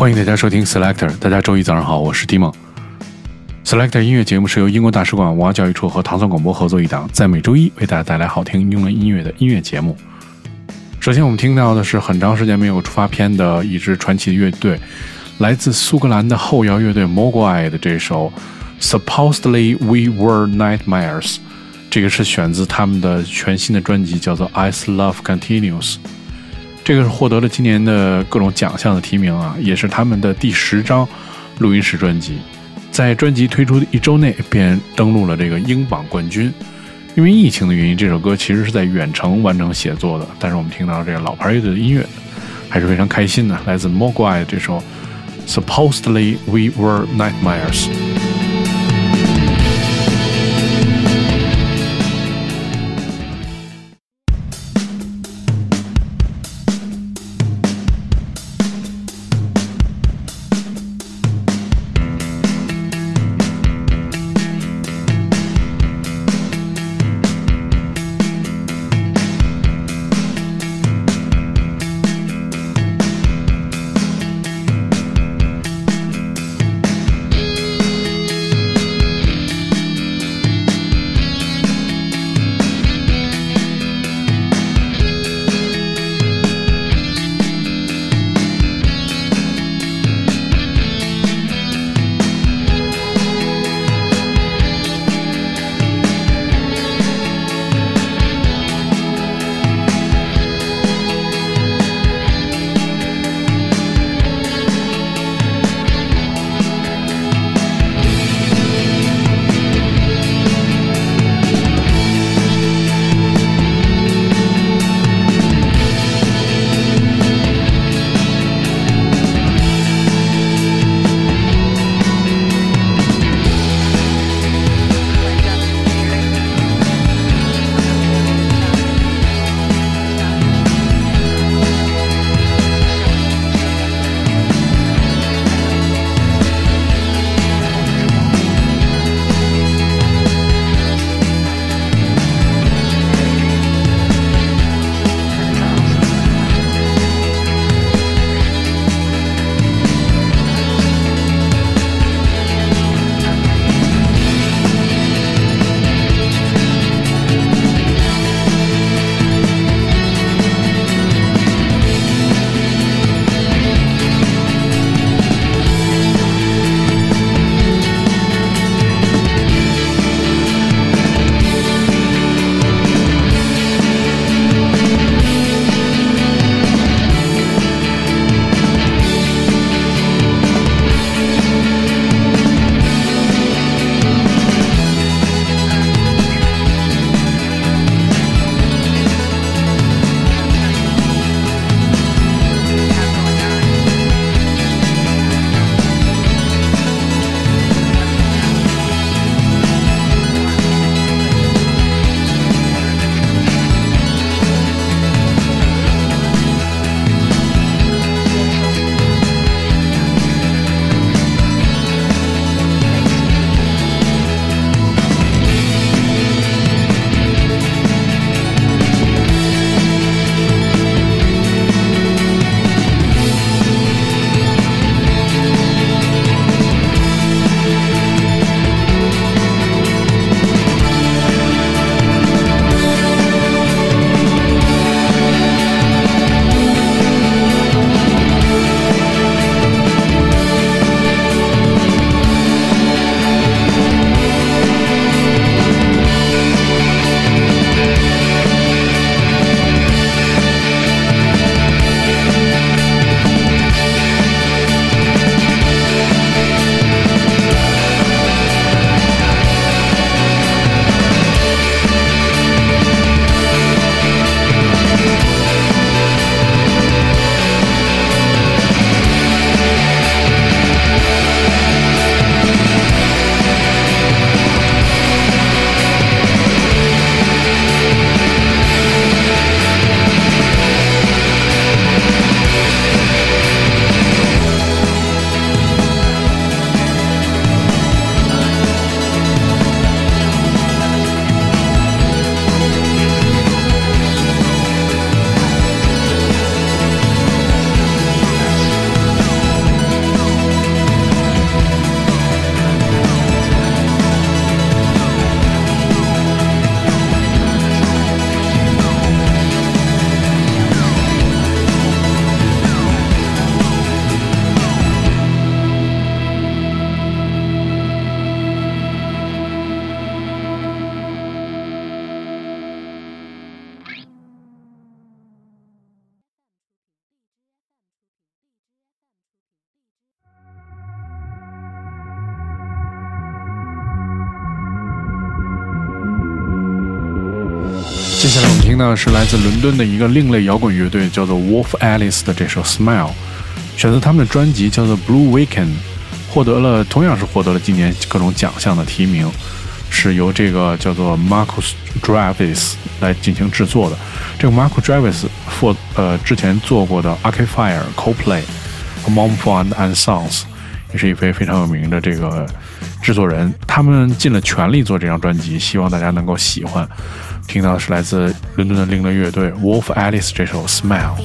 欢迎大家收听 Selector，大家周一早上好，我是 Tim。Selector 音乐节目是由英国大使馆文化教育处和唐宋广播合作一档，在每周一为大家带来好听英文音乐的音乐节目。首先，我们听到的是很长时间没有出发片的一支传奇乐队，来自苏格兰的后摇乐队 Mogwai 的这首 Supposedly We Were Nightmares，这个是选自他们的全新的专辑，叫做 Ice Love Continues。这个是获得了今年的各种奖项的提名啊，也是他们的第十张录音室专辑，在专辑推出的一周内便登陆了这个英榜冠军。因为疫情的原因，这首歌其实是在远程完成写作的，但是我们听到这个老牌乐队的音乐，还是非常开心的。来自 Mogwai 这首 Supposedly We Were Nightmares。接下来我们听到的是来自伦敦的一个另类摇滚乐队，叫做 Wolf Alice 的这首《Smile》，选择他们的专辑叫做《Blue Weekend》，获得了同样是获得了今年各种奖项的提名，是由这个叫做 Marcus Dravis 来进行制作的。这个 Marcus Travis 或呃之前做过的 a r c a d Fire、Coldplay 和 Mumford and Sons，也是一位非常有名的这个制作人。他们尽了全力做这张专辑，希望大家能够喜欢。听到的是来自伦敦的另类乐队 Wolf Alice 这首《Smile》。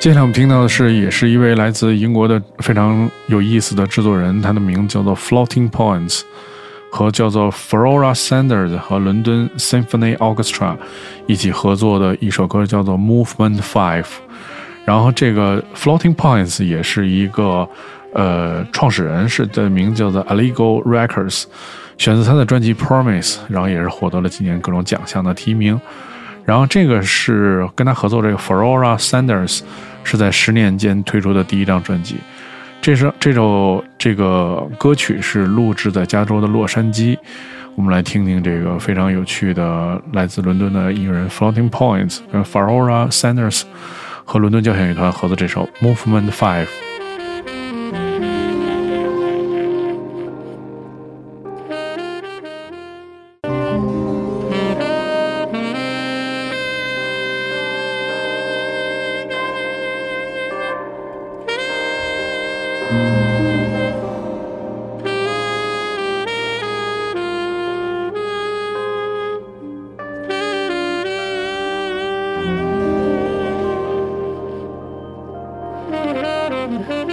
接下来我们听到的是，也是一位来自英国的非常有意思的制作人，他的名字叫做 Floating Points，和叫做 Flora Sanders 和伦敦 Symphony Orchestra 一起合作的一首歌，叫做 Movement Five。然后这个 Floating Points 也是一个呃创始人，是的名字叫做 Illegal Records，选择他的专辑 Promise，然后也是获得了今年各种奖项的提名。然后这个是跟他合作这个 Flora Sanders。是在十年间推出的第一张专辑，这首这首这个歌曲是录制在加州的洛杉矶。我们来听听这个非常有趣的来自伦敦的音乐人 Floating Points 跟 Farora Sanders 和伦敦交响乐团合作这首 Movement Five。Mm-hmm.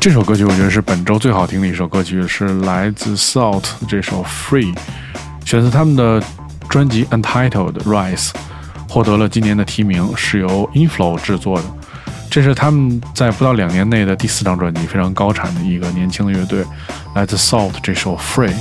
这首歌曲我觉得是本周最好听的一首歌曲，是来自 Salt 这首 Free，选择他们的专辑 Untitled Rise，获得了今年的提名，是由 Inflow 制作的。这是他们在不到两年内的第四张专辑，非常高产的一个年轻的乐队。来自 Salt 这首 Free。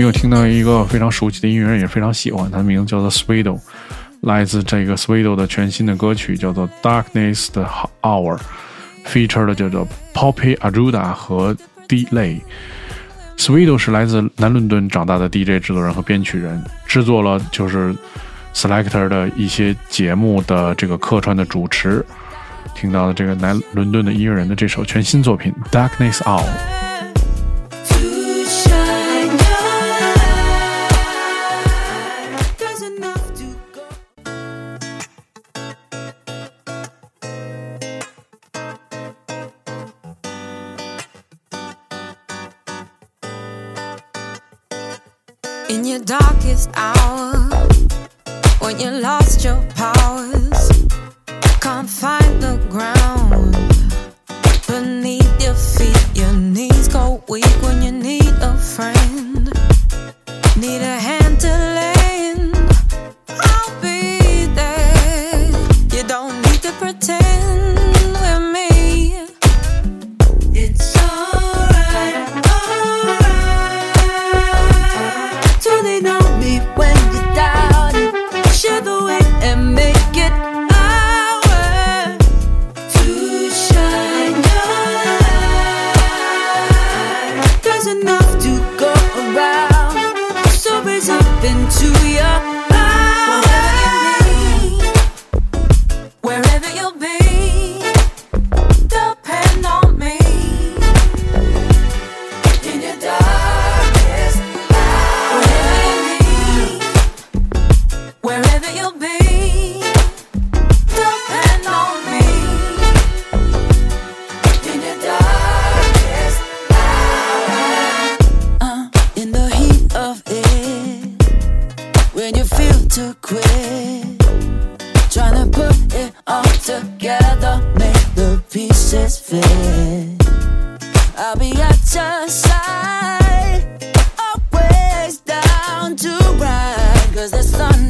们又听到一个非常熟悉的音乐人，也非常喜欢，他的名字叫做 Swedo，来自这个 Swedo 的全新的歌曲叫做 Darkness 的 Hour，feature 的叫做 Poppy Aruda 和 Delay。Swedo 是来自南伦敦长大的 DJ 制作人和编曲人，制作了就是。Selector 的一些节目的这个客串的主持，听到的这个南伦敦的音乐人的这首全新作品《Darkness Hour》。cause the sun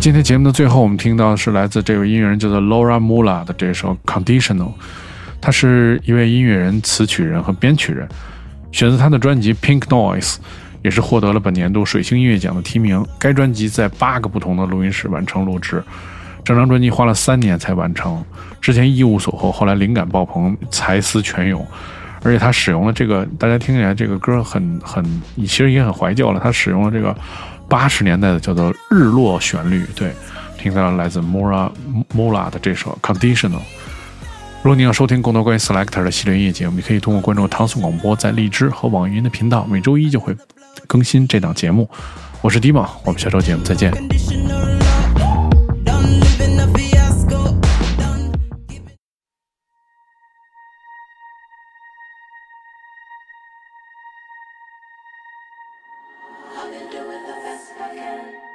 今天节目的最后，我们听到的是来自这位音乐人叫做 Laura Mula 的这首《Conditional》，他是一位音乐人、词曲人和编曲人，选择他的专辑《Pink Noise》，也是获得了本年度水星音乐奖的提名。该专辑在八个不同的录音室完成录制，整张专辑花了三年才完成。之前一无所获，后来灵感爆棚，才思泉涌。而且他使用了这个，大家听起来这个歌很很，其实也很怀旧了。他使用了这个。八十年代的叫做日落旋律，对，听到了来自 Mora Mora 的这首 Conditional。如果你要收听更多关于 Selector 的系列音乐节目，你可以通过关注唐宋广播在荔枝和网易云的频道，每周一就会更新这档节目。我是 d i m a 我们下周节目再见。do with the best I can.